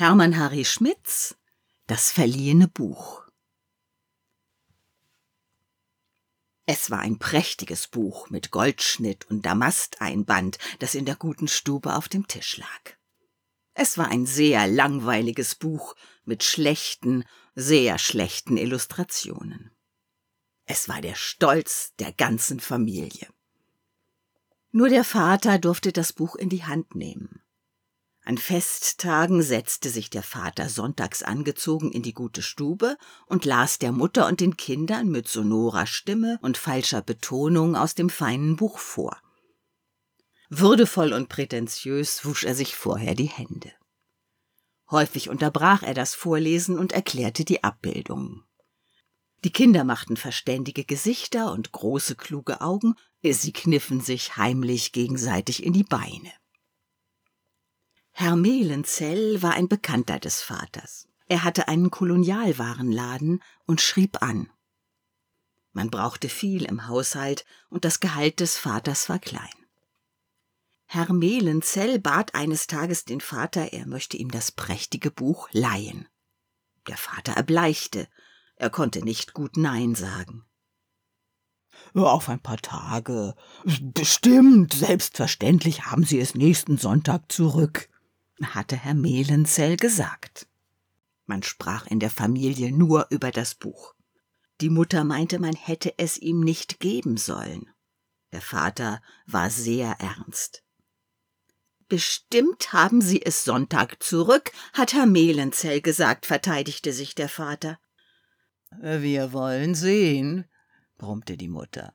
Hermann Harry Schmitz Das verliehene Buch Es war ein prächtiges Buch mit Goldschnitt und Damasteinband, das in der guten Stube auf dem Tisch lag. Es war ein sehr langweiliges Buch mit schlechten, sehr schlechten Illustrationen. Es war der Stolz der ganzen Familie. Nur der Vater durfte das Buch in die Hand nehmen. An Festtagen setzte sich der Vater sonntags angezogen in die gute Stube und las der Mutter und den Kindern mit sonorer Stimme und falscher Betonung aus dem feinen Buch vor. Würdevoll und prätentiös wusch er sich vorher die Hände. Häufig unterbrach er das Vorlesen und erklärte die Abbildungen. Die Kinder machten verständige Gesichter und große kluge Augen, sie kniffen sich heimlich gegenseitig in die Beine. Herr Mehlenzell war ein Bekannter des Vaters. Er hatte einen Kolonialwarenladen und schrieb an. Man brauchte viel im Haushalt und das Gehalt des Vaters war klein. Herr Mehlenzell bat eines Tages den Vater, er möchte ihm das prächtige Buch leihen. Der Vater erbleichte, er konnte nicht gut Nein sagen. Auf ein paar Tage. Bestimmt, selbstverständlich haben Sie es nächsten Sonntag zurück hatte Herr Mehlenzell gesagt. Man sprach in der Familie nur über das Buch. Die Mutter meinte, man hätte es ihm nicht geben sollen. Der Vater war sehr ernst. Bestimmt haben Sie es Sonntag zurück, hat Herr Mehlenzell gesagt, verteidigte sich der Vater. Wir wollen sehen, brummte die Mutter.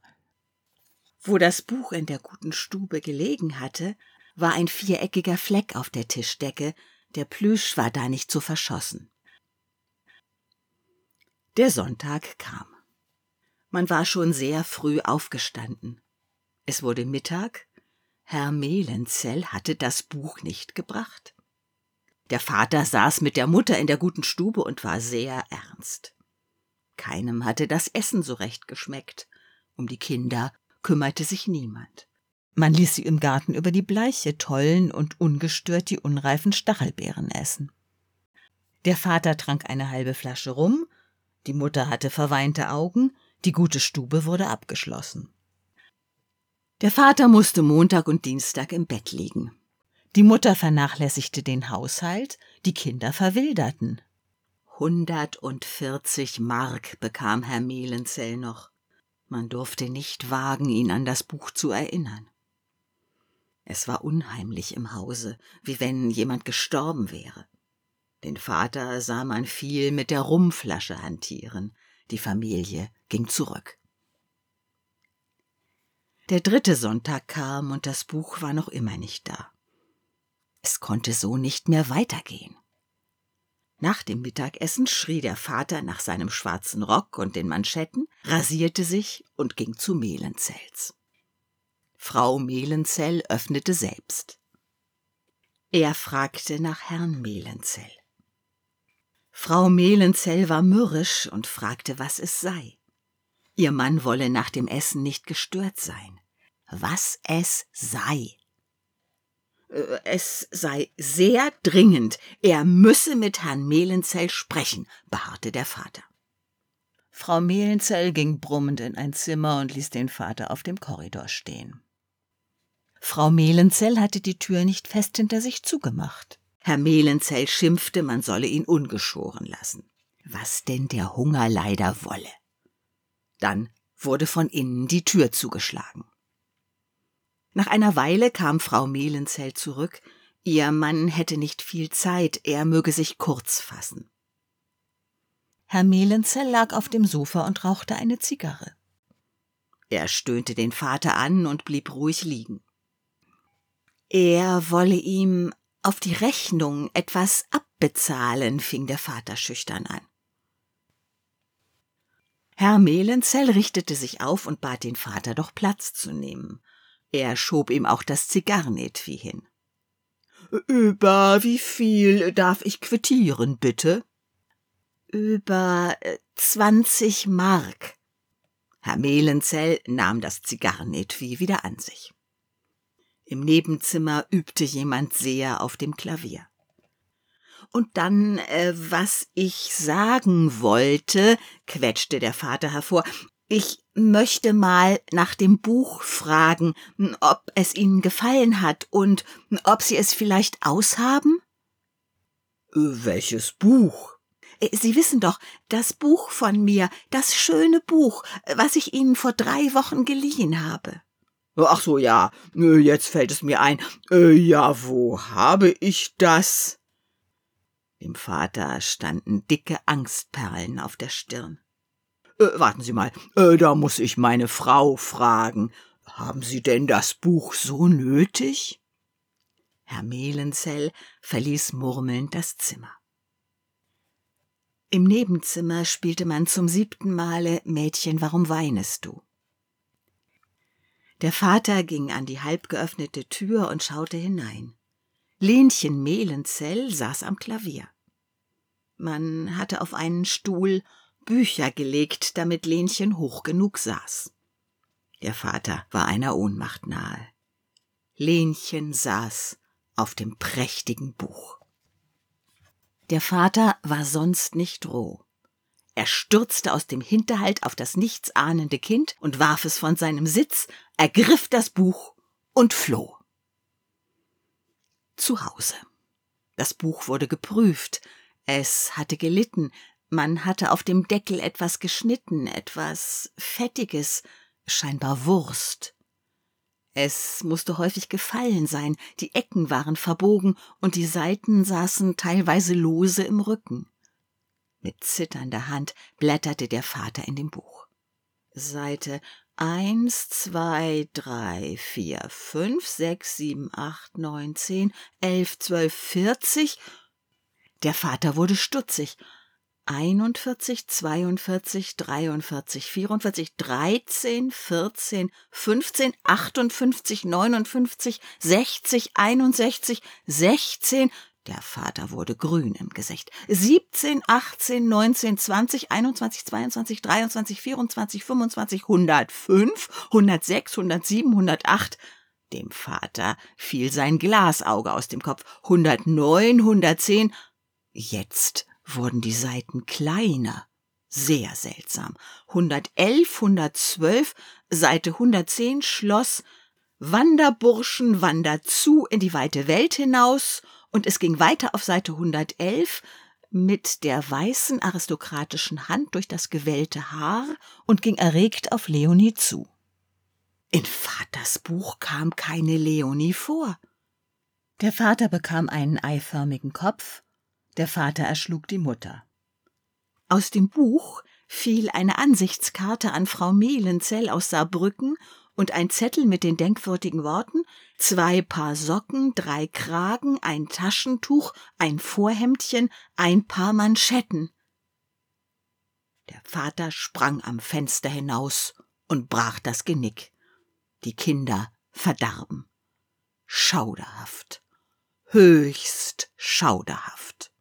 Wo das Buch in der guten Stube gelegen hatte, war ein viereckiger Fleck auf der Tischdecke, der Plüsch war da nicht zu verschossen. Der Sonntag kam. Man war schon sehr früh aufgestanden. Es wurde Mittag, Herr Mehlenzell hatte das Buch nicht gebracht. Der Vater saß mit der Mutter in der guten Stube und war sehr ernst. Keinem hatte das Essen so recht geschmeckt, um die Kinder kümmerte sich niemand. Man ließ sie im Garten über die Bleiche tollen und ungestört die unreifen Stachelbeeren essen. Der Vater trank eine halbe Flasche rum, die Mutter hatte verweinte Augen, die gute Stube wurde abgeschlossen. Der Vater musste Montag und Dienstag im Bett liegen. Die Mutter vernachlässigte den Haushalt, die Kinder verwilderten. Hundertundvierzig Mark bekam Herr Mehlenzell noch. Man durfte nicht wagen, ihn an das Buch zu erinnern. Es war unheimlich im Hause, wie wenn jemand gestorben wäre. Den Vater sah man viel mit der Rumflasche hantieren, die Familie ging zurück. Der dritte Sonntag kam und das Buch war noch immer nicht da. Es konnte so nicht mehr weitergehen. Nach dem Mittagessen schrie der Vater nach seinem schwarzen Rock und den Manschetten, rasierte sich und ging zu Mehlenzells. Frau Mehlenzell öffnete selbst. Er fragte nach Herrn Mehlenzell. Frau Mehlenzell war mürrisch und fragte, was es sei. Ihr Mann wolle nach dem Essen nicht gestört sein. Was es sei. Äh, es sei sehr dringend, er müsse mit Herrn Mehlenzell sprechen, beharrte der Vater. Frau Mehlenzell ging brummend in ein Zimmer und ließ den Vater auf dem Korridor stehen. Frau Mehlenzell hatte die Tür nicht fest hinter sich zugemacht. Herr Mehlenzell schimpfte, man solle ihn ungeschoren lassen. Was denn der Hunger leider wolle. Dann wurde von innen die Tür zugeschlagen. Nach einer Weile kam Frau Mehlenzell zurück, ihr Mann hätte nicht viel Zeit, er möge sich kurz fassen. Herr Mehlenzell lag auf dem Sofa und rauchte eine Zigarre. Er stöhnte den Vater an und blieb ruhig liegen. Er wolle ihm auf die Rechnung etwas abbezahlen, fing der Vater schüchtern an. Herr Mehlenzell richtete sich auf und bat den Vater doch Platz zu nehmen. Er schob ihm auch das Zigarrenetui hin. Über wie viel darf ich quittieren, bitte? Über äh, zwanzig Mark. Herr Mehlenzell nahm das Zigarrenetui wieder an sich. Im Nebenzimmer übte jemand sehr auf dem Klavier. Und dann, äh, was ich sagen wollte, quetschte der Vater hervor, ich möchte mal nach dem Buch fragen, ob es Ihnen gefallen hat und ob Sie es vielleicht aushaben? Welches Buch? Äh, Sie wissen doch, das Buch von mir, das schöne Buch, was ich Ihnen vor drei Wochen geliehen habe. Ach so, ja, äh, jetzt fällt es mir ein. Ja, wo habe ich das? Dem Vater standen dicke Angstperlen auf der Stirn. Äh, warten Sie mal, äh, da muss ich meine Frau fragen. Haben Sie denn das Buch so nötig? Herr Mehlenzell verließ murmelnd das Zimmer. Im Nebenzimmer spielte man zum siebten Male Mädchen, warum weinest du? Der Vater ging an die halb geöffnete Tür und schaute hinein. Lenchen Mehlenzell saß am Klavier. Man hatte auf einen Stuhl Bücher gelegt, damit Lenchen hoch genug saß. Der Vater war einer Ohnmacht nahe. Lenchen saß auf dem prächtigen Buch. Der Vater war sonst nicht roh. Er stürzte aus dem Hinterhalt auf das nichtsahnende Kind und warf es von seinem Sitz, ergriff das Buch und floh. Zu Hause. Das Buch wurde geprüft. Es hatte gelitten, man hatte auf dem Deckel etwas geschnitten, etwas Fettiges, scheinbar Wurst. Es musste häufig gefallen sein, die Ecken waren verbogen und die Seiten saßen teilweise lose im Rücken. Mit zitternder Hand blätterte der Vater in dem Buch. Seite eins, zwei, drei, vier, fünf, sechs, sieben, acht, neun, zehn, elf, zwölf, vierzig. Der Vater wurde stutzig 41, 42, 43, 44, 13, 14, 15, 58, 59, 60, 61, 16. Der Vater wurde grün im Gesicht. 17, 18, 19, 20, 21, 22, 23, 24, 25, 105, 106, 107, 108. Dem Vater fiel sein Glasauge aus dem Kopf. 109, 110. Jetzt wurden die Seiten kleiner. Sehr seltsam. 111, 112, Seite 110 schloss Wanderburschen wandert zu in die weite Welt hinaus und es ging weiter auf Seite 111 mit der weißen aristokratischen Hand durch das gewellte Haar und ging erregt auf Leonie zu. In Vaters Buch kam keine Leonie vor. Der Vater bekam einen eiförmigen Kopf, der Vater erschlug die Mutter. Aus dem Buch fiel eine Ansichtskarte an Frau Mehlenzell aus Saarbrücken und ein Zettel mit den denkwürdigen Worten zwei Paar Socken, drei Kragen, ein Taschentuch, ein Vorhemdchen, ein Paar Manschetten. Der Vater sprang am Fenster hinaus und brach das Genick. Die Kinder verdarben. Schauderhaft. Höchst schauderhaft.